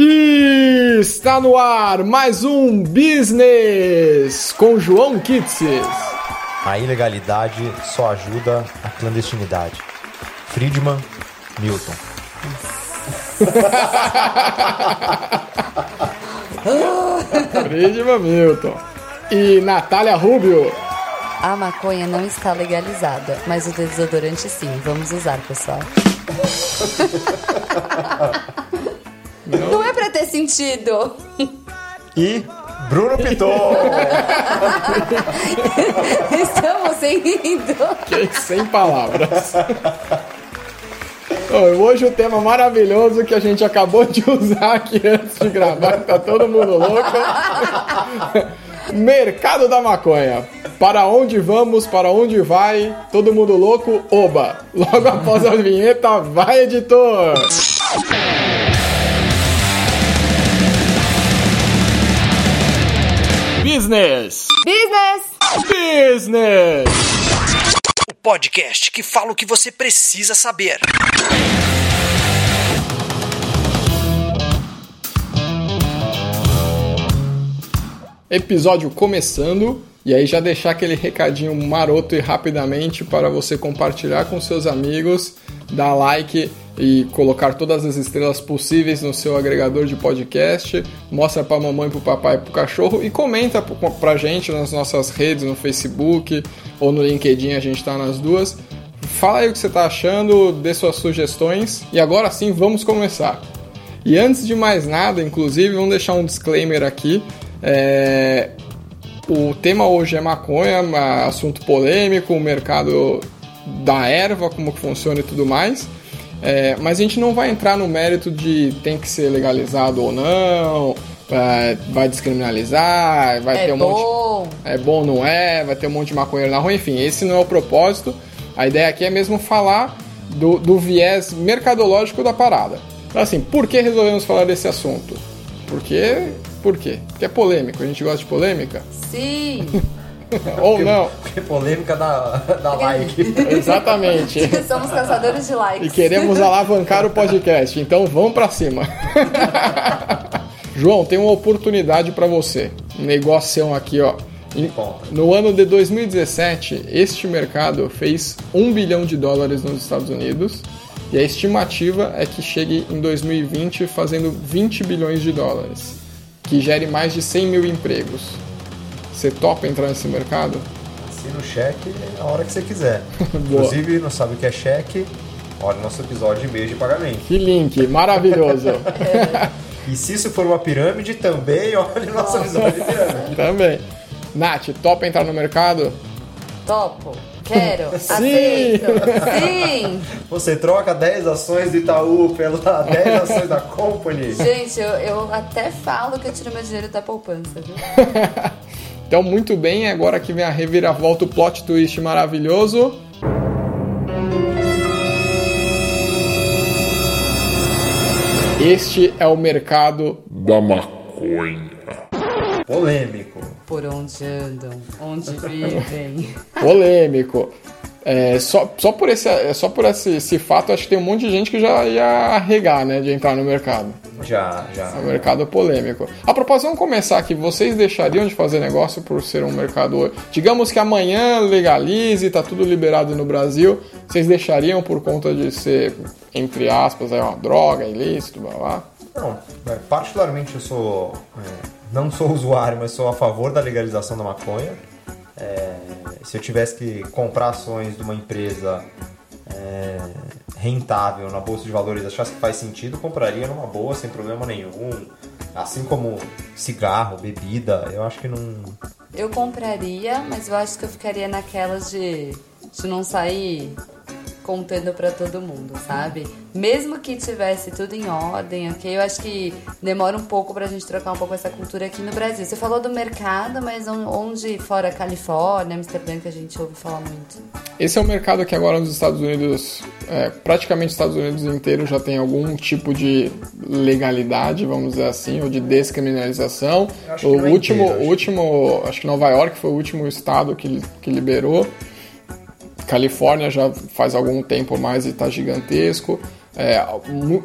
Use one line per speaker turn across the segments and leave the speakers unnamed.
E está no ar mais um Business com João Kitses.
A ilegalidade só ajuda a clandestinidade. Friedman, Milton.
Friedman Milton. E Natália Rubio.
A maconha não está legalizada, mas o desodorante sim. Vamos usar, pessoal. ter sentido.
E Bruno Piton.
Estamos rindo.
Sem palavras. Hoje o tema maravilhoso que a gente acabou de usar aqui antes de gravar, tá todo mundo louco. Mercado da maconha. Para onde vamos? Para onde vai? Todo mundo louco? Oba! Logo após a vinheta, vai editor! Business!
Business!
Business!
O podcast que fala o que você precisa saber.
Episódio começando. E aí já deixar aquele recadinho maroto e rapidamente para você compartilhar com seus amigos, dar like e colocar todas as estrelas possíveis no seu agregador de podcast, mostra para mamãe, para o papai para o cachorro e comenta para gente nas nossas redes, no Facebook ou no LinkedIn, a gente está nas duas. Fala aí o que você está achando, dê suas sugestões e agora sim vamos começar. E antes de mais nada, inclusive, vamos deixar um disclaimer aqui. É... O tema hoje é maconha, assunto polêmico, o mercado da erva, como que funciona e tudo mais. É, mas a gente não vai entrar no mérito de tem que ser legalizado ou não, é, vai descriminalizar, vai
é
ter um
bom.
monte. É bom, não é, vai ter um monte de maconheiro na rua, enfim, esse não é o propósito. A ideia aqui é mesmo falar do, do viés mercadológico da parada. Então, assim, por que resolvemos falar desse assunto? Porque. Por quê? Porque é polêmico, a gente gosta de polêmica?
Sim!
Ou não.
Que polêmica da, da like.
Exatamente.
Somos caçadores de likes.
E queremos alavancar o podcast, então vamos para cima. João, tem uma oportunidade para você. Um negócio aqui, ó. No ano de 2017, este mercado fez 1 bilhão de dólares nos Estados Unidos e a estimativa é que chegue em 2020 fazendo 20 bilhões de dólares, que gere mais de 100 mil empregos. Você topa entrar nesse mercado?
Assina o cheque a hora que você quiser. Inclusive, não sabe o que é cheque? Olha o nosso episódio de mês de pagamento.
Que link, maravilhoso.
E se isso for uma pirâmide, também olha o nosso episódio de pirâmide.
também. Nath, topa entrar no mercado?
Topo. Quero.
Sim.
Aceito. Sim.
Você troca 10 ações do Itaú pela 10 ações da Company.
Gente, eu, eu até falo que eu tiro meu dinheiro da poupança, viu?
Então, muito bem, agora que vem a reviravolta, o plot twist maravilhoso. Este é o mercado
da maconha.
Polêmico.
Por onde andam, onde vivem.
polêmico. É, só, só por, esse, é, só por esse, esse fato, acho que tem um monte de gente que já ia arregar, né, de entrar no mercado.
Já, já.
É um mercado polêmico. A propósito, vamos começar aqui. Vocês deixariam de fazer negócio por ser um mercado. Digamos que amanhã legalize, tá tudo liberado no Brasil. Vocês deixariam por conta de ser, entre aspas, é uma droga, ilícito, blá blá?
Não, é, particularmente eu sou. É, não sou usuário, mas sou a favor da legalização da maconha. É, se eu tivesse que comprar ações de uma empresa é, rentável na bolsa de valores, achasse que faz sentido, compraria numa boa, sem problema nenhum. Assim como cigarro, bebida, eu acho que não.
Eu compraria, mas eu acho que eu ficaria naquelas de, de não sair contando para todo mundo, sabe? Mesmo que tivesse tudo em ordem, ok? Eu acho que demora um pouco pra gente trocar um pouco essa cultura aqui no Brasil. Você falou do mercado, mas onde fora Califórnia, Amsterdã, que a gente ouve falar muito?
Esse é um mercado que agora nos Estados Unidos, é, praticamente os Estados Unidos inteiro já tem algum tipo de legalidade, vamos dizer assim, ou de descriminalização. O
é
último,
inteiro, acho.
o último, acho que Nova York foi o último estado que, que liberou. Califórnia já faz algum tempo mais e está gigantesco. É,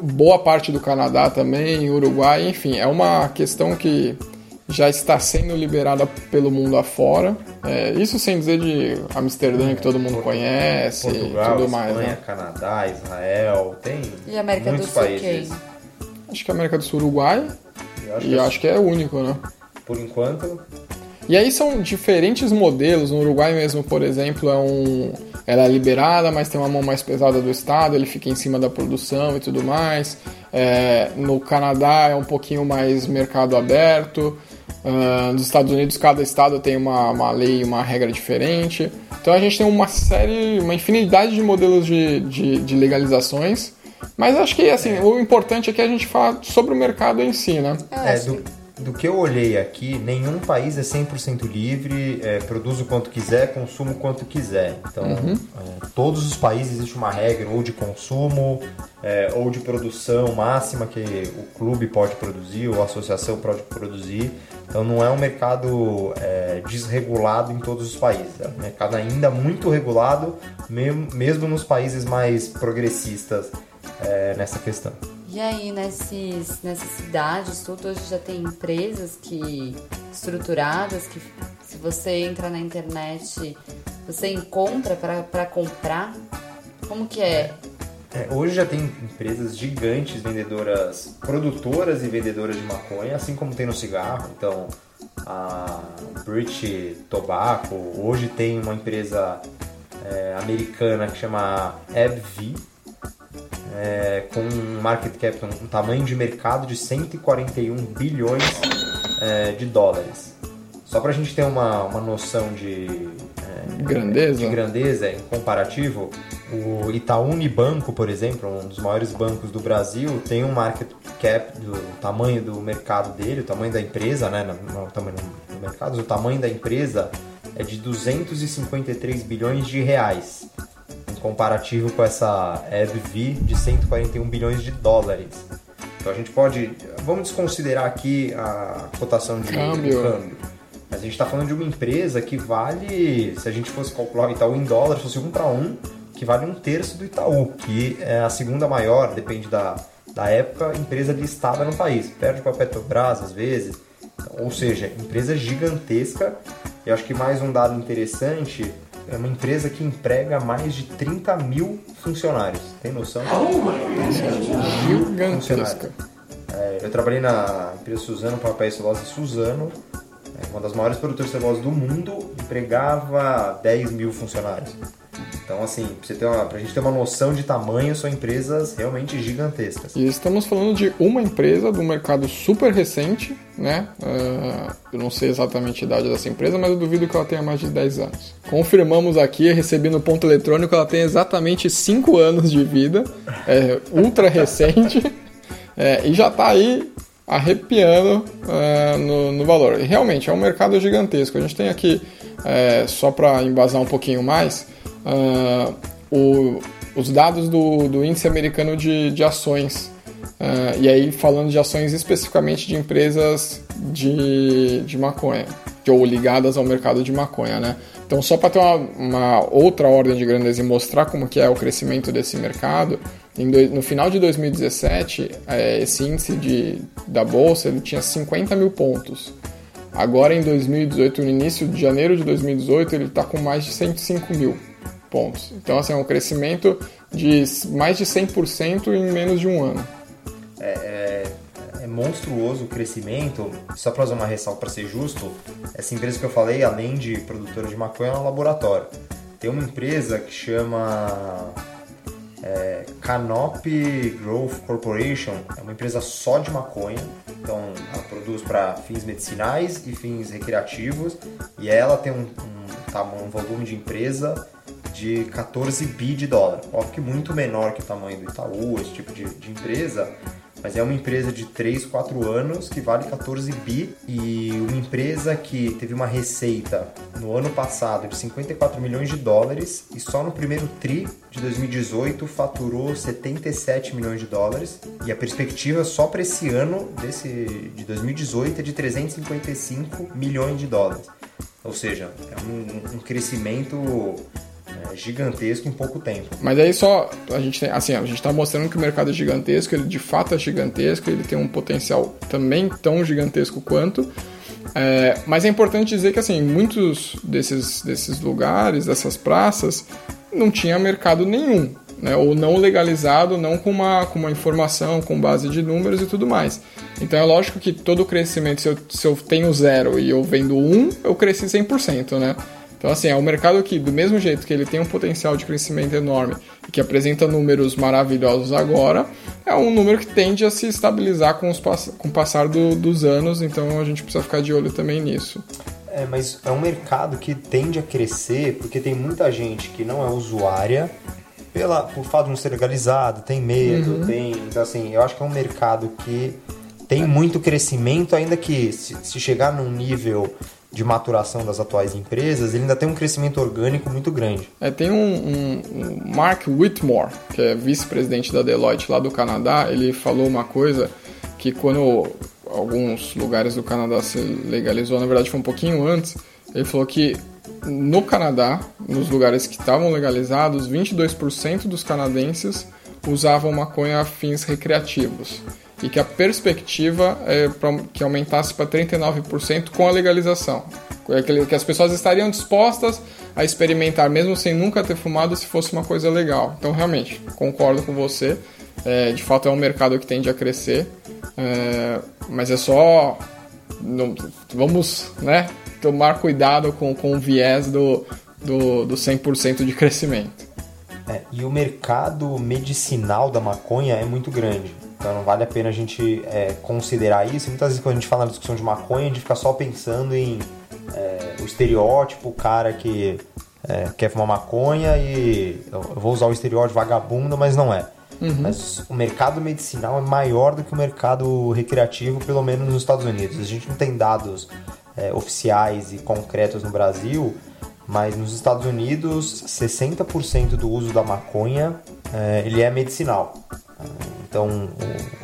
boa parte do Canadá também, Uruguai, enfim, é uma questão que já está sendo liberada pelo mundo afora. É, isso sem dizer de Amsterdã, que todo mundo conhece
Portugal,
e tudo mais.
Espanha,
Né?
Canadá, Israel, tem
E América
muitos
do Sul
países.
quem?
Acho que a América do Sul, Uruguai,
Eu acho
e
que,
acho que é o único, né?
por enquanto,
E aí são diferentes modelos. No Uruguai mesmo, por exemplo, é um, ela é liberada, mas tem uma mão mais pesada do Estado, ele fica em cima da produção e tudo mais. É, no Canadá é um pouquinho mais mercado aberto. Ah, nos Estados Unidos, cada estado tem uma, uma lei, uma regra diferente. Então a gente tem uma série, uma infinidade de modelos de, de, de legalizações. Mas acho que assim, o importante é que a gente fala sobre o mercado em si, né?
É,
acho
do, do que eu olhei aqui, nenhum país é 100% livre, é, produz o quanto quiser, consuma o quanto quiser. Então, é, todos os países existe uma regra ou de consumo é, ou de produção máxima que o clube pode produzir ou a associação pode produzir. Então, não é um mercado é, desregulado em todos os países. É um mercado ainda muito regulado, mesmo, mesmo nos países mais progressistas é, nessa questão.
E aí, nesses, nessas cidades, tudo hoje já tem empresas que estruturadas que se você entra na internet, você encontra para comprar? Como que é?
É, hoje já tem empresas gigantes, vendedoras, produtoras e vendedoras de maconha, assim como tem no cigarro. Então, a British Tobacco, hoje tem uma empresa é, americana que chama AbbVie, é, com um market cap, um tamanho de mercado de 141 bilhões é, de dólares. Só para a gente ter uma, uma noção de, é,
Grandeza.
de grandeza em comparativo, o Itaú Unibanco, por exemplo, um dos maiores bancos do Brasil, tem um market cap do tamanho do mercado dele, o tamanho da empresa, né? Não, não o tamanho do mercado, o tamanho da empresa é de 253 bilhões de reais, comparativo com essa EBV de 141 bilhões de dólares. Então a gente pode, vamos desconsiderar aqui a cotação de
Câmbio.
câmbio. Mas a gente está falando de uma empresa que vale, se a gente fosse calcular o Itaú em dólar, fosse um para um, que vale um terço do Itaú, que é a segunda maior, depende da, da época, empresa listada no país. Perde para a Petrobras às vezes. Ou seja, empresa gigantesca. E acho que mais um dado interessante é uma empresa que emprega mais de 30 mil funcionários. Tem noção?
Gigantesca.
É, eu trabalhei na empresa Suzano, papel e celulose Suzano, é, uma das maiores produtoras de celulose do mundo, empregava 10 mil funcionários. Então, assim, pra, você ter uma, pra gente ter uma noção de tamanho, são empresas realmente gigantescas.
E estamos falando de uma empresa do mercado super recente, né? Ah, eu não sei exatamente a idade dessa empresa, mas eu duvido que ela tenha mais de 10 anos. Confirmamos aqui, recebi no ponto eletrônico, ela tem exatamente 5 anos de vida, é ultra recente, é, e já está aí arrepiando ah, no, no valor. E realmente, é um mercado gigantesco. A gente tem aqui, é, só para embasar um pouquinho mais, ah, o- os dados do, do índice americano de, de ações. Ah, e aí falando de ações especificamente de empresas de, de maconha, que- ou ligadas ao mercado de maconha, né? Então só para ter uma, uma outra ordem de grandeza e mostrar como que é o crescimento desse mercado, no final de 2017, eh, esse índice de, da bolsa ele tinha 50 mil pontos. Agora em 2018, no início de janeiro de 2018, ele está com mais de 105 mil pontos. Então assim, é um crescimento de mais de 100% em menos de um ano.
É, é monstruoso o crescimento. Só para fazer uma ressalva para ser justo, essa empresa que eu falei, além de produtora de maconha, é um laboratório. Tem uma empresa que chama é, Canopy Growth Corporation, é uma empresa só de maconha. Então, ela produz para fins medicinais e fins recreativos. E ela tem um, um, um volume de empresa de 14 bi de dólar. Óbvio que muito menor que o tamanho do Itaú, esse tipo de, de empresa. Mas é uma empresa de 3, 4 anos que vale 14 bi e uma empresa que teve uma receita no ano passado de 54 milhões de dólares e só no primeiro tri de 2018 faturou 77 milhões de dólares e a perspectiva só para esse ano desse de 2018 é de 355 milhões de dólares. Ou seja, é um, um crescimento é, gigantesco em pouco tempo.
Mas aí só a gente tem, assim, a gente está mostrando que o mercado é gigantesco, ele de fato é gigantesco, ele tem um potencial também tão gigantesco quanto. É, mas é importante dizer que assim, muitos desses, desses lugares, dessas praças, não tinha mercado nenhum. Né, ou não legalizado, não com uma, com uma informação, com base de números e tudo mais. Então é lógico que todo crescimento, se eu, se eu tenho zero e eu vendo um, eu cresci 100%, né? Então, assim, é um mercado que, do mesmo jeito que ele tem um potencial de crescimento enorme e que apresenta números maravilhosos agora, é um número que tende a se estabilizar com, os, com o passar do, dos anos, então a gente precisa ficar de olho também nisso.
É, mas é um mercado que tende a crescer porque tem muita gente que não é usuária pela, por fato de não ser legalizado, tem medo, uhum. tem. Então, assim, eu acho que é um mercado que tem muito crescimento, ainda que se, se chegar num nível de maturação das atuais empresas, ele ainda tem um crescimento orgânico muito grande.
É, tem um, um, um Mark Whitmore, que é vice-presidente da Deloitte lá do Canadá, ele falou uma coisa que quando alguns lugares do Canadá se legalizou, na verdade foi um pouquinho antes, ele falou que no Canadá, nos lugares que estavam legalizados, 22% dos canadenses usavam maconha a fins recreativos e que a perspectiva é que aumentasse para 39% com a legalização. É que as pessoas estariam dispostas a experimentar, mesmo sem nunca ter fumado, se fosse uma coisa legal. Então, realmente, concordo com você. É, de fato, é um mercado que tende a crescer, é, mas é só. Não, vamos né, tomar cuidado com, com o viés do, do, do 100% de crescimento.
É, e o mercado medicinal da maconha é muito grande. Então não vale a pena a gente é, considerar isso. Muitas vezes quando a gente fala na discussão de maconha, a gente fica só pensando em é, o estereótipo, o cara que é, quer fumar maconha e eu vou usar o estereótipo vagabundo, mas não é. Uhum. Mas o mercado medicinal é maior do que o mercado recreativo, pelo menos nos Estados Unidos. A gente não tem dados é, oficiais e concretos no Brasil, mas nos Estados Unidos 60% do uso da maconha é, ele é medicinal. Então,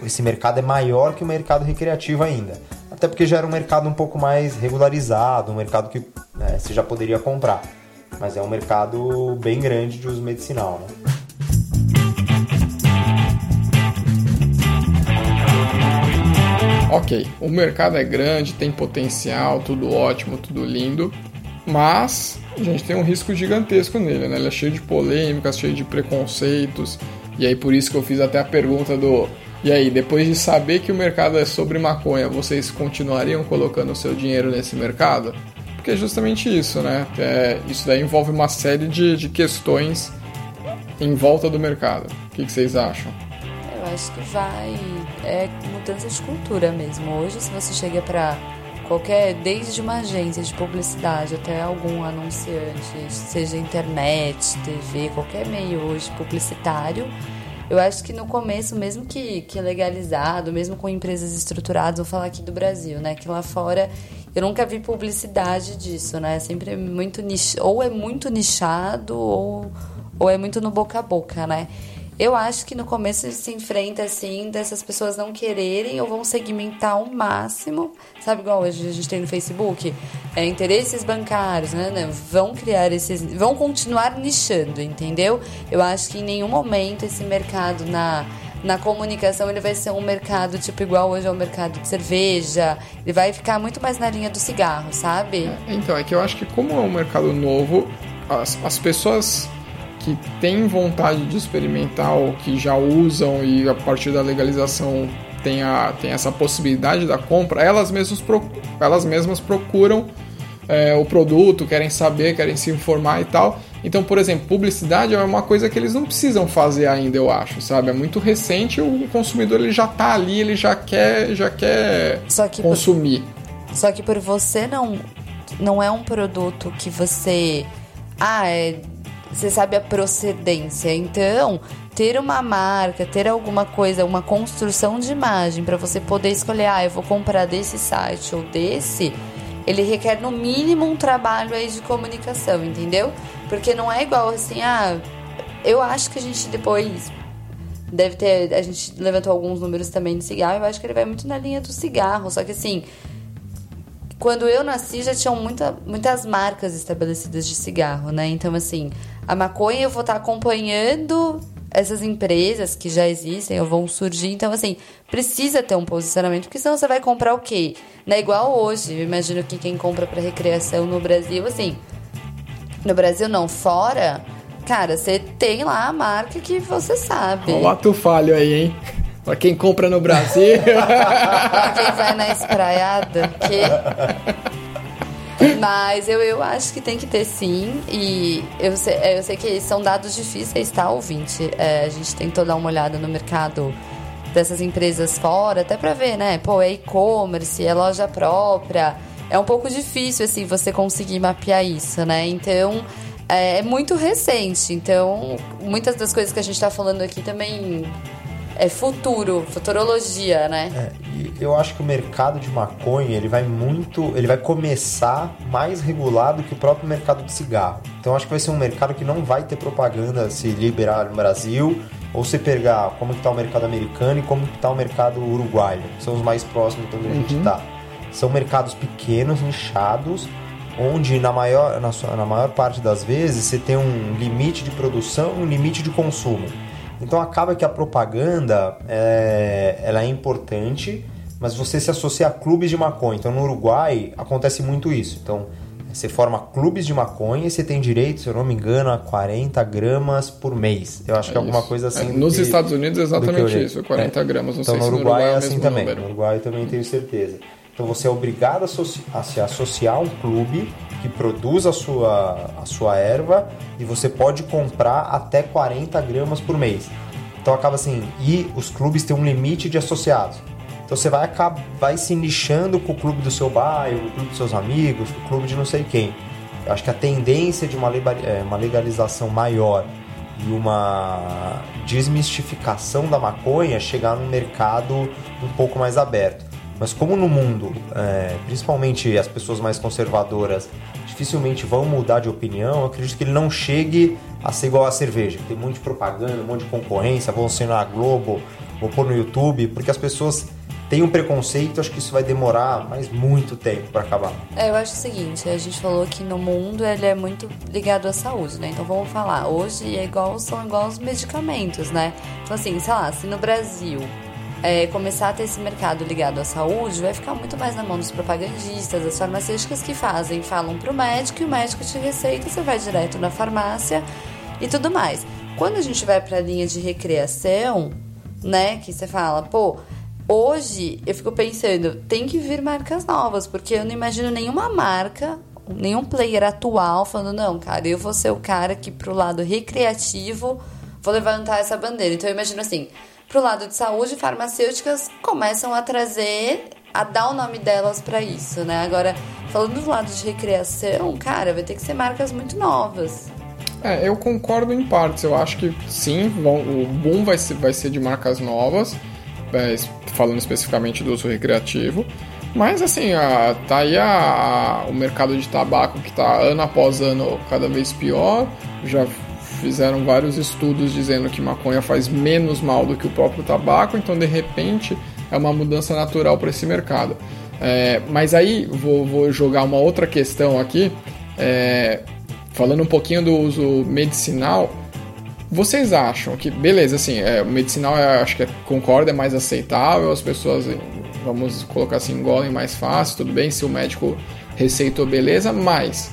esse mercado é maior que o mercado recreativo ainda. Até porque já era um mercado um pouco mais regularizado, um mercado que né, você já poderia comprar. Mas é um mercado bem grande de uso medicinal. Né?
Ok, o mercado é grande, tem potencial, tudo ótimo, tudo lindo, mas a gente tem um risco gigantesco nele, né? Ele é cheio de polêmicas, cheio de preconceitos, e aí por isso que eu fiz até a pergunta do e aí, depois de saber que o mercado é sobre maconha, vocês continuariam colocando o seu dinheiro nesse mercado? Porque é justamente isso, né? É, isso daí envolve uma série de, de questões em volta do mercado. O que, que vocês acham?
Eu acho que vai. É mudança de cultura mesmo. Hoje, se você chega para qualquer, desde uma agência de publicidade até algum anunciante, seja internet, TV, qualquer meio hoje publicitário, eu acho que no começo, mesmo que, que legalizado, mesmo com empresas estruturadas, vou falar aqui do Brasil, né? Que lá fora eu nunca vi publicidade disso, né? Sempre é muito nich... ou é muito nichado ou, ou é muito no boca a boca, né? Eu acho que no começo ele se enfrenta assim, dessas pessoas não quererem ou vão segmentar ao máximo, sabe igual hoje a gente tem no Facebook, é, interesses bancários, né, né? Vão criar esses, vão continuar nichando, entendeu? Eu acho que em nenhum momento esse mercado na na comunicação ele vai ser um mercado tipo igual hoje é o mercado de cerveja, ele vai ficar muito mais na linha do cigarro, sabe?
Então, é que eu acho que como é um mercado novo, as, as pessoas que têm vontade de experimentar ou que já usam e a partir da legalização tem, a, tem essa possibilidade da compra, elas mesmas, elas mesmas procuram é, o produto, querem saber, querem se informar e tal. Então, por exemplo, publicidade é uma coisa que eles não precisam fazer ainda, eu acho, sabe? É muito recente, o consumidor ele já tá ali, ele já quer, já quer só que consumir.
Por, só que por você não não é um produto que você ah, é você sabe a procedência. Então, ter uma marca, ter alguma coisa, uma construção de imagem para você poder escolher, ah, eu vou comprar desse site ou desse, ele requer no mínimo um trabalho aí de comunicação, entendeu? Porque não é igual assim, ah, eu acho que a gente depois deve ter, a gente levantou alguns números também de cigarro, eu acho que ele vai muito na linha do cigarro, só que assim, quando eu nasci já tinham muita, muitas marcas estabelecidas de cigarro, né? Então, assim, a maconha eu vou estar acompanhando essas empresas que já existem ou vão surgir. Então, assim, precisa ter um posicionamento, porque senão você vai comprar o quê? Não é igual hoje. Eu imagino que quem compra para recreação no Brasil, assim, no Brasil não, fora, cara, você tem lá a marca que você sabe.
Olha lá tu falho aí, hein? Pra quem compra no Brasil.
pra quem vai na espraiada, que... Mas eu, eu acho que tem que ter sim. E eu sei, eu sei que são dados difíceis, tá, ouvinte? É, a gente tentou dar uma olhada no mercado dessas empresas fora, até pra ver, né? Pô, é e-commerce, é loja própria. É um pouco difícil, assim, você conseguir mapear isso, né? Então, é, é muito recente. Então, muitas das coisas que a gente tá falando aqui também é futuro, futurologia, né?
É, e eu acho que o mercado de maconha ele vai muito, ele vai começar mais regulado que o próprio mercado de cigarro. Então acho que vai ser um mercado que não vai ter propaganda se liberar no Brasil ou se pegar como está o mercado americano e como está o mercado uruguaio, que são os mais próximos de onde a gente está. São mercados pequenos, nichados, onde na maior, na, sua, na maior parte das vezes você tem um limite de produção e um limite de consumo. Então acaba que a propaganda é, ela é importante, mas você se associa a clubes de maconha. Então no Uruguai acontece muito isso. Então você forma clubes de maconha e você tem direito, se eu não me engano, a 40 gramas por mês. Eu acho
É
que é alguma coisa assim.
É, nos
que-
Estados Unidos é exatamente isso, 40 gramas. Não
então
sei
no
se no
Uruguai
Uruguai
é
é
assim também.
número.
No Uruguai eu também tenho certeza. Então você é obrigado a, se associar a um clube que produz a sua, a sua erva e você pode comprar até 40 gramas por mês. Então acaba assim, e os clubes têm um limite de associados. Então você vai, acabar, vai se nichando com o clube do seu bairro, com o clube dos seus amigos, com o clube de não sei quem. Eu acho que a tendência de uma uma legalização maior e uma desmistificação da maconha é chegar num mercado um pouco mais aberto. Mas como no mundo, é, principalmente as pessoas mais conservadoras, dificilmente vão mudar de opinião, acredito que ele não chegue a ser igual a cerveja. Tem um monte de propaganda, um monte de concorrência, vão ser na Globo, vou pôr no YouTube, porque as pessoas têm um preconceito, acho que isso vai demorar mais muito tempo para acabar.
É, eu acho o seguinte, a gente falou que no mundo ele é muito ligado à saúde, né? Então vamos falar, hoje é igual, são igual os medicamentos, né? Então assim, sei lá, se no Brasil é, começar a ter esse mercado ligado à saúde, vai ficar muito mais na mão dos propagandistas, das farmacêuticas que fazem, falam pro médico e o médico te receita, você vai direto na farmácia e tudo mais. Quando a gente vai pra linha de recreação, né, que você fala, pô, hoje eu fico pensando, tem que vir marcas novas, porque eu não imagino nenhuma marca, nenhum player atual falando, não, cara, eu vou ser o cara que pro lado recreativo vou levantar essa bandeira. Então eu imagino assim, pro lado de saúde, farmacêuticas começam a trazer, a dar o nome delas pra isso, né? Agora, falando do lado de recreação, cara, vai ter que ser marcas muito novas.
É, eu concordo em partes. Eu acho que sim, o boom vai ser, vai ser de marcas novas, é, falando especificamente do uso recreativo. Mas assim, a- tá aí a- a- o mercado de tabaco que tá ano após ano cada vez pior. Já fizeram vários estudos dizendo que maconha faz menos mal do que o próprio tabaco, então de repente é uma mudança natural para esse mercado. É, mas aí vou, vou jogar uma outra questão aqui. É, falando um pouquinho do uso medicinal, vocês acham que, beleza, assim, é, medicinal acho que é, é mais aceitável, as pessoas, vamos colocar assim, engolem mais fácil, tudo bem, se o médico receitou, beleza, mas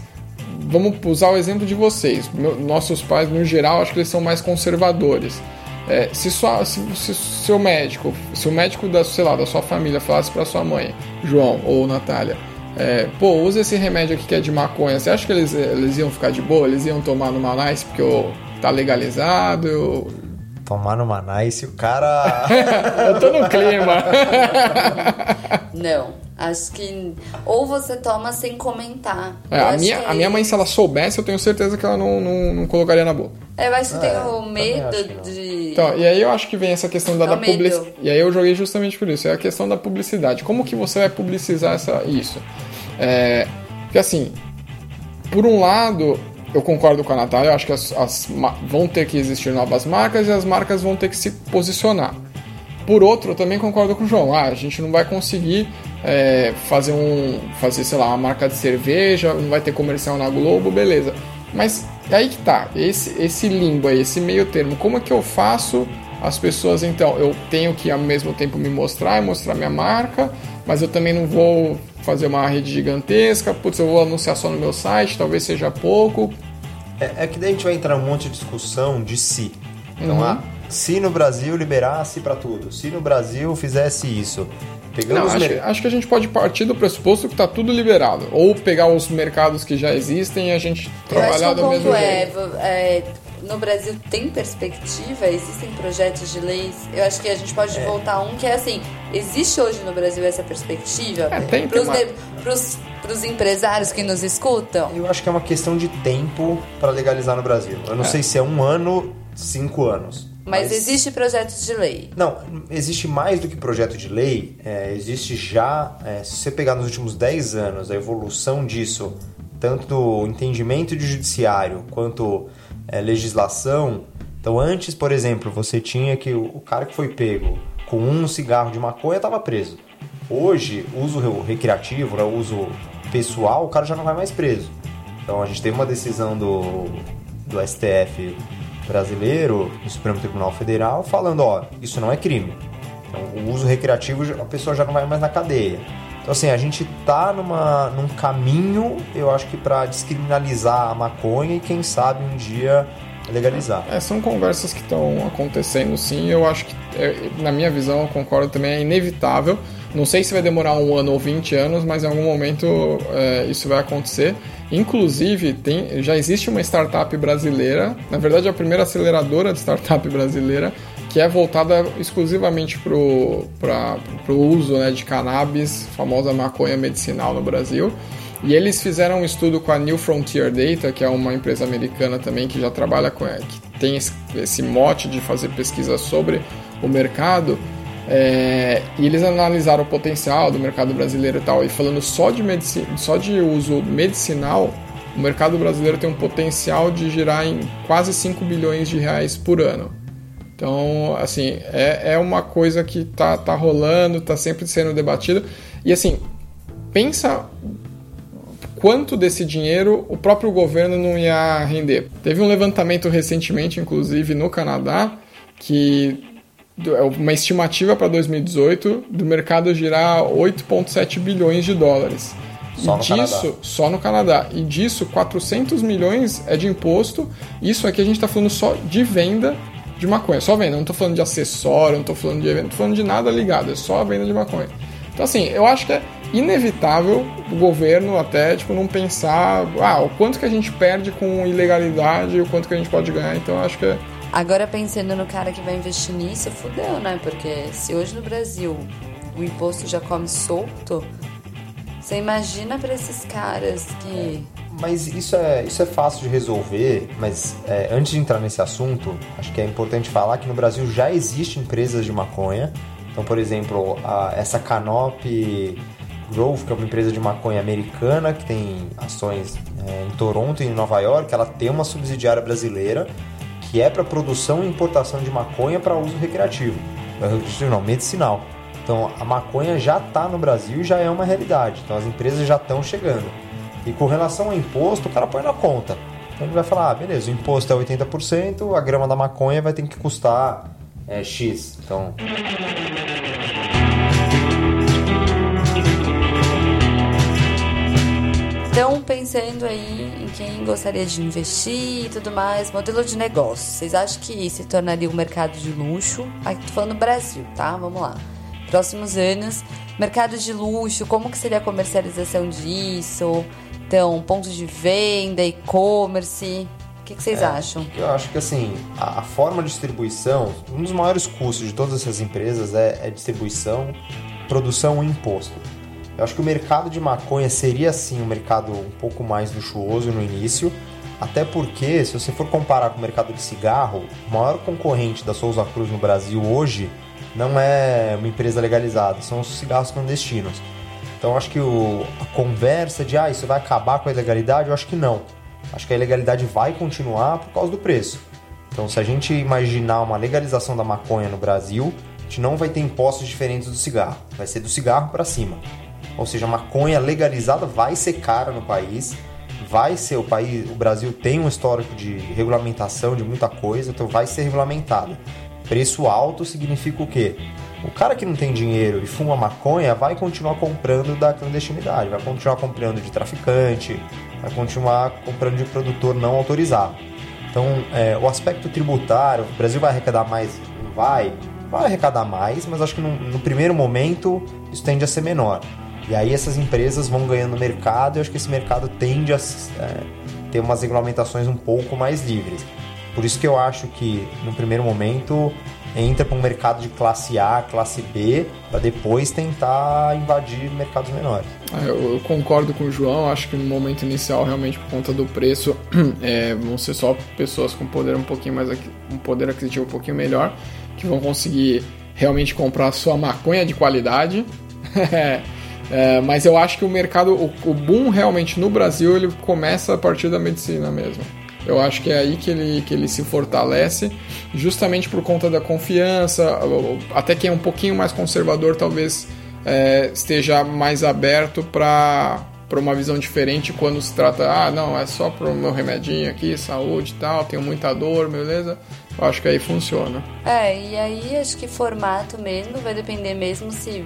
vamos usar o exemplo de vocês. Nossos pais, no geral, acho que eles são mais conservadores. É, se, sua, se, se seu médico, se o médico da, sei lá, da sua família falasse para sua mãe, João ou Natália, é, pô, usa esse remédio aqui que é de maconha, você acha que eles, eles iam ficar de boa? Eles iam tomar no Manais porque ô, tá legalizado? Eu,
Tomar no Manais e o cara.
eu tô no clima.
Não, acho que. Ou você toma sem comentar.
É, a, minha,
que é
a minha mãe, se ela soubesse, eu tenho certeza que ela não, não, não colocaria na boca.
Eu acho que
É,
tem o
também
medo de.
Então, e aí eu acho que vem essa questão da,
É
da publicidade. E aí eu joguei justamente por isso. É a questão da publicidade. Como que você vai publicizar essa, isso? É, porque assim, por um lado, eu concordo com a Natália, eu acho que as, as vão ter que existir novas marcas e as marcas vão ter que se posicionar. Por outro, eu também concordo com o João. Ah, a gente não vai conseguir é, fazer um. fazer, sei lá, uma marca de cerveja, não vai ter comercial na Globo, beleza. Mas é aí que tá, esse, esse limbo aí, esse meio termo, como é que eu faço as pessoas, então, eu tenho que ao mesmo tempo me mostrar e mostrar minha marca, mas eu também não vou fazer uma rede gigantesca, putz, eu vou anunciar só no meu site, talvez seja pouco.
É, é que daí a gente vai entrar um monte de discussão de si. Então,
Uhum.
ah, se no Brasil liberasse para tudo, se no Brasil fizesse isso, pegando
Não, acho,
mer-
acho que a gente pode partir do pressuposto que tá tudo liberado. Ou pegar os mercados que já existem e a gente trabalhar
o
do mesmo
é,
jeito.
é, no Brasil tem perspectiva, existem projetos de leis. Eu acho que a gente pode voltar a um que é assim, existe hoje no Brasil essa perspectiva
É, tem, tem
pros,
uma-
pros, pros empresários que nos escutam?
Eu acho que é uma questão de tempo para legalizar no Brasil. Eu não sei se é um ano, cinco anos.
Mas, existe projetos de lei.
Não, existe mais do que projeto de lei. é, existe já, é, se você pegar nos últimos 10 anos, a evolução disso, tanto do entendimento de judiciário quanto é, legislação. Então, antes, por exemplo, você tinha que o, cara que foi pego com um cigarro de maconha estava preso. Hoje, uso re- recreativo, né, uso pessoal, o cara já não vai mais preso. Então, a gente teve uma decisão do, do STF brasileiro, do Supremo Tribunal Federal, falando, ó, isso não é crime. Então, o uso recreativo, a pessoa já não vai mais na cadeia. Então, assim, a gente tá numa, num caminho, eu acho que para descriminalizar a maconha e quem sabe um dia legalizar.
É, são conversas que estão acontecendo sim. Eu acho que, é, na minha visão, eu concordo também, é inevitável. Não sei se vai demorar um ano ou 20 anos, mas em algum momento é, isso vai acontecer. Inclusive, tem, já existe uma startup brasileira, na verdade, a primeira aceleradora de startup brasileira, que é voltada exclusivamente para o uso né, de cannabis, famosa maconha medicinal no Brasil. E eles fizeram um estudo com a New Frontier Data, que é uma empresa americana também que já trabalha com que tem esse, mote de fazer pesquisa sobre o mercado. É, e eles analisaram o potencial do mercado brasileiro e tal. E falando só de, medici só de uso medicinal, o mercado brasileiro tem um potencial de girar em quase 5 bilhões de reais por ano. Então, assim, é, é uma coisa que tá, tá rolando, tá sempre sendo debatido. E assim, pensa quanto desse dinheiro o próprio governo não ia render. Teve um levantamento recentemente, inclusive no Canadá, que é uma estimativa para 2018 do mercado girar 8,7 bilhões de dólares.
Só
e
no
disso,
Canadá.
só no Canadá. E disso, 400 milhões é de imposto. Isso aqui a gente está falando só de venda de maconha. Só venda. Não estou falando de acessório, não estou falando de evento, não tô falando de nada ligado. É só a venda de maconha. Então, assim, eu acho que é inevitável o governo até, tipo, não pensar, ah, o quanto que a gente perde com ilegalidade e o quanto que a gente pode ganhar. Então, eu acho que é
Agora pensando no cara que vai investir nisso, fudeu, né? Porque se hoje no Brasil o imposto já come solto, você imagina pra esses caras que.
Mas isso é, isso é fácil de resolver, mas é, antes de entrar nesse assunto, acho que é importante falar que no Brasil já existem empresas de maconha. Então, por exemplo, a- essa Canopy Growth, que é uma empresa de maconha americana que tem ações é, em Toronto e em Nova York, ela tem uma subsidiária brasileira que é para produção e importação de maconha para uso recreativo. Recreativo não, medicinal. Então, a maconha já está no Brasil e já é uma realidade. Então, as empresas já estão chegando. E com relação ao imposto, o cara põe na conta. Então ele vai falar, ah, beleza, o imposto é 80%, a grama da maconha vai ter que custar é, X. Então,
Então, pensando aí quem gostaria de investir e tudo mais, modelo de negócio. Vocês acham que se tornaria um mercado de luxo? Aqui tô falando Brasil, tá? Vamos lá. Próximos anos, mercado de luxo, como que seria a comercialização disso? Então, pontos de venda, e-commerce. O que, que vocês acham?
eu acho que assim, a, a forma de distribuição, um dos maiores custos de todas essas empresas é, é distribuição, produção e imposto. Eu acho que o mercado de maconha seria sim um mercado um pouco mais luxuoso no início, até porque, se você for comparar com o mercado de cigarro, o maior concorrente da Souza Cruz no Brasil hoje não é uma empresa legalizada, são os cigarros clandestinos. Então acho que o, a conversa de ah, isso vai acabar com a ilegalidade, eu acho que não. Acho que a ilegalidade vai continuar por causa do preço. Então se a gente imaginar uma legalização da maconha no Brasil, a gente não vai ter impostos diferentes do cigarro. Vai ser do cigarro para cima. Ou seja, maconha legalizada vai ser cara no país, vai ser o país, o Brasil tem um histórico de regulamentação de muita coisa, então vai ser regulamentada. Preço alto significa o quê? O cara que não tem dinheiro e fuma maconha vai continuar comprando da clandestinidade, vai continuar comprando de traficante, vai continuar comprando de produtor não autorizado. Então, é, o aspecto tributário, o Brasil vai arrecadar mais? Vai, vai arrecadar mais, mas acho que no, no primeiro momento isso tende a ser menor. E aí essas empresas vão ganhando mercado e eu acho que esse mercado tende a é, ter umas regulamentações um pouco mais livres. Por isso que eu acho que no primeiro momento entra para um mercado de classe A, classe B, para depois tentar invadir mercados menores.
É, eu, concordo com o João, acho que no momento inicial, realmente por conta do preço, é, vão ser só pessoas com poder um pouquinho mais um poder aquisitivo um pouquinho melhor, que vão conseguir realmente comprar sua maconha de qualidade. É, mas eu acho que o mercado, o, o, boom realmente no Brasil, ele começa a partir da medicina mesmo. Eu acho que é aí que ele, que ele se fortalece, justamente por conta da confiança. Até quem é um pouquinho mais conservador talvez é, esteja mais aberto para para uma visão diferente quando se trata, ah, não, é só para o meu remedinho aqui, saúde e tal, tenho muita dor, beleza? Eu acho que aí funciona.
É, e aí acho que formato mesmo vai depender mesmo se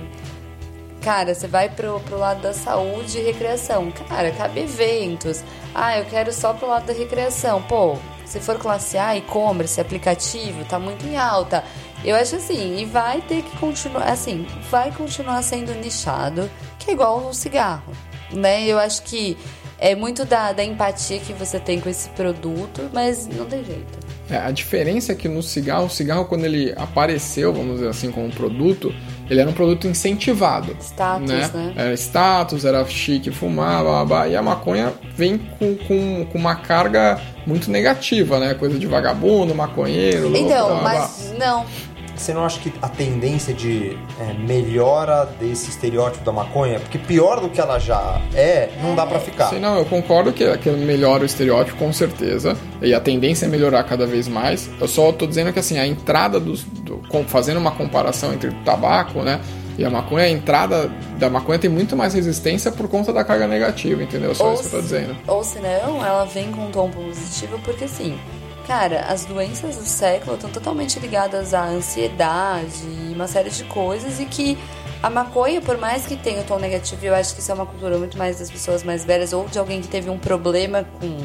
Cara, você vai pro, pro lado da saúde e recreação. Cara, cabe eventos. Ah, eu quero só pro lado da recreação. Pô, se for classe A, e-commerce, aplicativo, tá muito em alta. Eu acho assim, e vai ter que continuar, assim, vai continuar sendo nichado, que é igual no cigarro, né? Eu acho que é muito da, da empatia que você tem com esse produto, mas não tem jeito.
É, a diferença é que no cigarro, o cigarro quando ele apareceu, vamos dizer assim, como produto, ele era um produto incentivado.
Status, né? né?
Era status, era chique fumar, blá, blá, blá, e a maconha vem com, com, com, uma carga muito negativa, né? Coisa de vagabundo, maconheiro.
Então, blá, mas não.
Você não acha que a tendência de é, melhora desse estereótipo da maconha, porque pior do que ela já é, não dá para ficar.
Sim, não, eu concordo que, que melhora o estereótipo, com certeza. E a tendência é melhorar cada vez mais. Eu só tô dizendo que assim, a entrada dos. Do, fazendo uma comparação entre o tabaco, né? E a maconha, a entrada da maconha tem muito mais resistência por conta da carga negativa, entendeu? Só ou isso que eu tô dizendo.
Ou se não, ela vem com um tom positivo, porque assim, Cara, as doenças do século estão totalmente ligadas à ansiedade e uma série de coisas e que a maconha, por mais que tenha o tom negativo, eu acho que isso é uma cultura muito mais das pessoas mais velhas ou de alguém que teve um problema com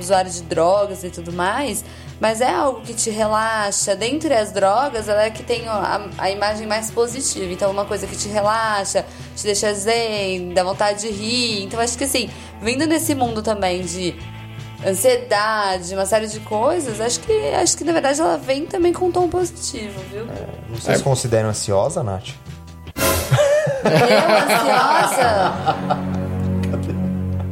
usuário de drogas e tudo mais, mas é algo que te relaxa. Dentre as drogas, ela é que tem a, a imagem mais positiva. Então, uma coisa que te relaxa, te deixa zen, dá vontade de rir. Então, acho que assim, vindo nesse mundo também de ansiedade, uma série de coisas, acho que acho que na verdade ela vem também com um tom positivo, viu? É,
vocês é. consideram ansiosa, Nath?
Eu ansiosa?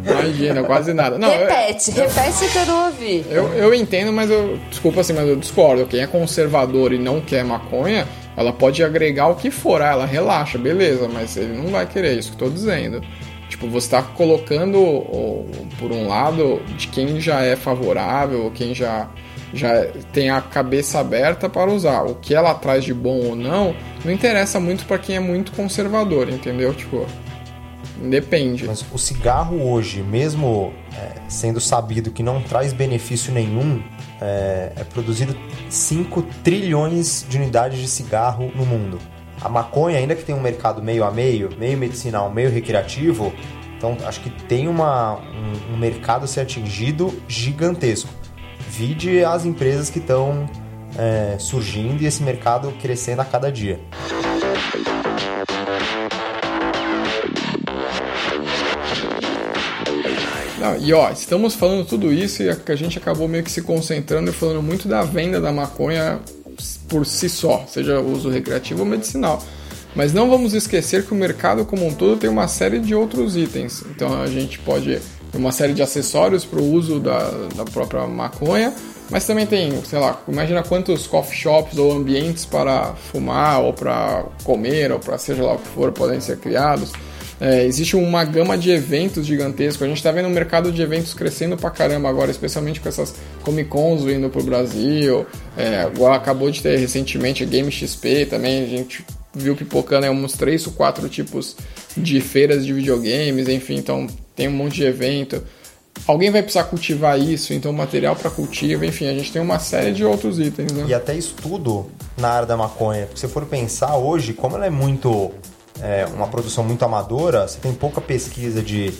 Imagina, quase nada. Não,
repete, eu, repete que eu não ouvi.
Eu, eu entendo, mas eu. Desculpa assim, mas eu discordo. Quem é conservador e não quer maconha, ela pode agregar o que for. Ah, ela relaxa, beleza, mas ele não vai querer isso que eu tô dizendo. Tipo, você está colocando, por um lado, de quem já é favorável, quem já, já tem a cabeça aberta para usar. O que ela traz de bom ou não, não interessa muito para quem é muito conservador, entendeu? Tipo, depende.
Mas o cigarro hoje, mesmo é, sendo sabido que não traz benefício nenhum, é, é produzido 5 trilhões de unidades de cigarro no mundo. A maconha, ainda que tenha um mercado meio a meio, meio medicinal, meio recreativo, então acho que tem uma, um, um mercado a ser atingido gigantesco. Vide as empresas que estão é, surgindo e esse mercado crescendo a cada dia.
Não, e ó, estamos falando tudo isso e a gente acabou meio que se concentrando e falando muito da venda da maconha por si só, seja uso recreativo ou medicinal. Mas não vamos esquecer que o mercado como um todo tem uma série de outros itens. Então a gente pode ter uma série de acessórios para o uso da, da própria maconha, mas também tem, sei lá, imagina quantos coffee shops ou ambientes para fumar ou para comer ou para seja lá o que for podem ser criados. É, existe uma gama de eventos gigantescos. A gente está vendo um mercado de eventos crescendo pra caramba agora, especialmente com essas Comic Cons vindo pro Brasil. É, acabou de ter recentemente a Game XP também. A gente viu pipocando aí uns três ou quatro tipos de feiras de videogames, enfim, então tem um monte de evento. Alguém vai precisar cultivar isso, então material para cultivo, enfim, a gente tem uma série de outros itens, né?
E até estudo na área da maconha. Porque se for pensar hoje, como ela é muito. É, uma produção muito amadora, você tem pouca pesquisa de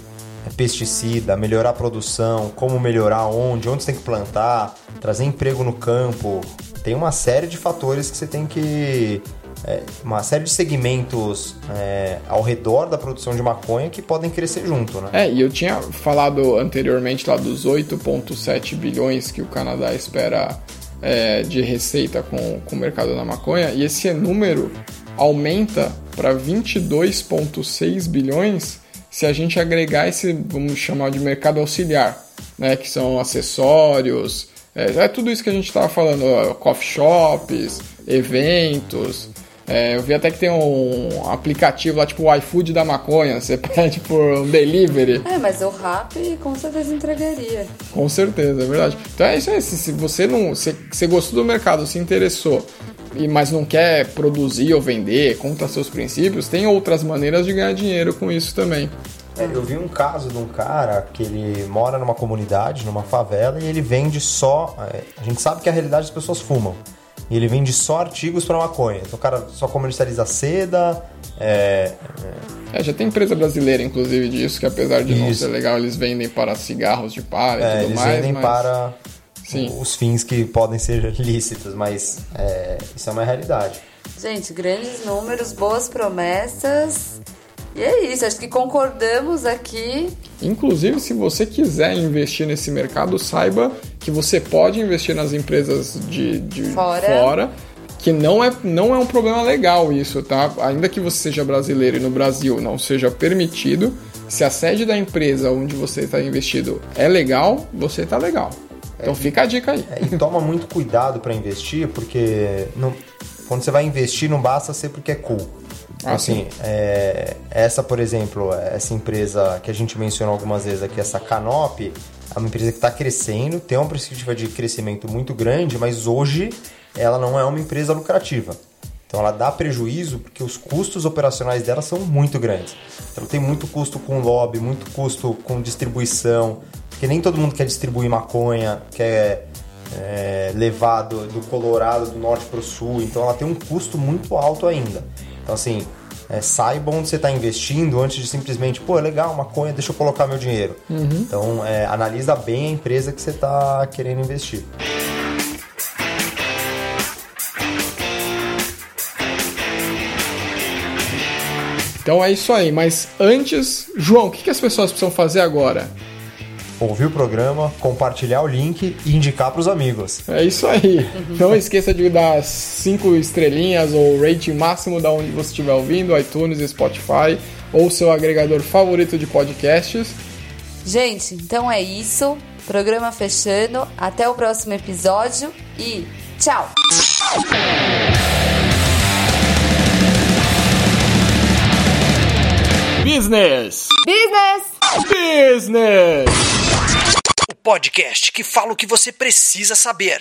é, pesticida, melhorar a produção, como melhorar onde, onde você tem que plantar, trazer emprego no campo. Tem uma série de fatores que você tem que é, uma série de segmentos é, ao redor da produção de maconha que podem crescer junto, né?
É, e eu tinha falado anteriormente lá dos 8,7 bilhões que o Canadá espera é, de receita com, com o mercado da maconha, e esse número aumenta para 22,6 bilhões se a gente agregar esse, vamos chamar de mercado auxiliar, né, que são acessórios, é, é tudo isso que a gente estava falando, ó, coffee shops, eventos, é, eu vi até que tem um aplicativo lá, tipo o iFood da maconha. Você pede por um delivery.
É, mas o rap com certeza entregaria.
Com certeza, é verdade. Então é isso aí. Se você não. Se você gostou do mercado, se interessou, mas não quer produzir ou vender, contra seus princípios, tem outras maneiras de ganhar dinheiro com isso também.
É, eu vi um caso de um cara que ele mora numa comunidade, numa favela, e ele vende só. É, a gente sabe que a realidade as pessoas fumam. E ele vende só artigos para maconha. Então o cara só comercializa seda. É,
é... é, já tem empresa brasileira, inclusive, disso, que apesar de Isso. não ser legal, eles vendem para cigarros de palha
é,
e tudo
eles
mais.
Eles vendem
mas...
para Sim. os fins que podem ser lícitos, mas é, isso é uma realidade.
Gente, grandes números, boas promessas. E é isso, acho que concordamos aqui.
Inclusive, se você quiser investir nesse mercado, saiba que você pode investir nas empresas de, de fora. fora. que não é, não é um problema legal isso, tá? Ainda que você seja brasileiro e no Brasil não seja permitido, se a sede da empresa onde você está investido é legal, você está legal. Então é, fica a dica aí.
É, e toma muito cuidado para investir, porque não, quando você vai investir não basta ser porque é cool. Ah, assim, é, essa, por exemplo, essa empresa que a gente mencionou algumas vezes aqui, essa Canop, é uma empresa que está crescendo, tem uma perspectiva de crescimento muito grande, mas hoje ela não é uma empresa lucrativa. Então ela dá prejuízo porque os custos operacionais dela são muito grandes. Então tem muito custo com lobby, muito custo com distribuição, porque nem todo mundo quer distribuir maconha, quer é, levar do, do Colorado, do norte para o sul. Então ela tem um custo muito alto ainda. Então, assim, é, saiba onde você está investindo antes de simplesmente, pô, é legal, maconha, deixa eu colocar meu dinheiro. Uhum. Então, é, analisa bem a empresa que você está querendo investir.
Então é isso aí, mas antes, João, o que as pessoas precisam fazer agora?
Ouvir o programa, compartilhar o link e indicar para os amigos.
É isso aí. Não esqueça de dar cinco estrelinhas ou rating máximo da onde você estiver ouvindo, iTunes, Spotify ou seu agregador favorito de podcasts.
Gente, então é isso. Programa fechando. Até o próximo episódio e tchau!
Business!
Business!
Business!
Podcast que fala o que você precisa saber.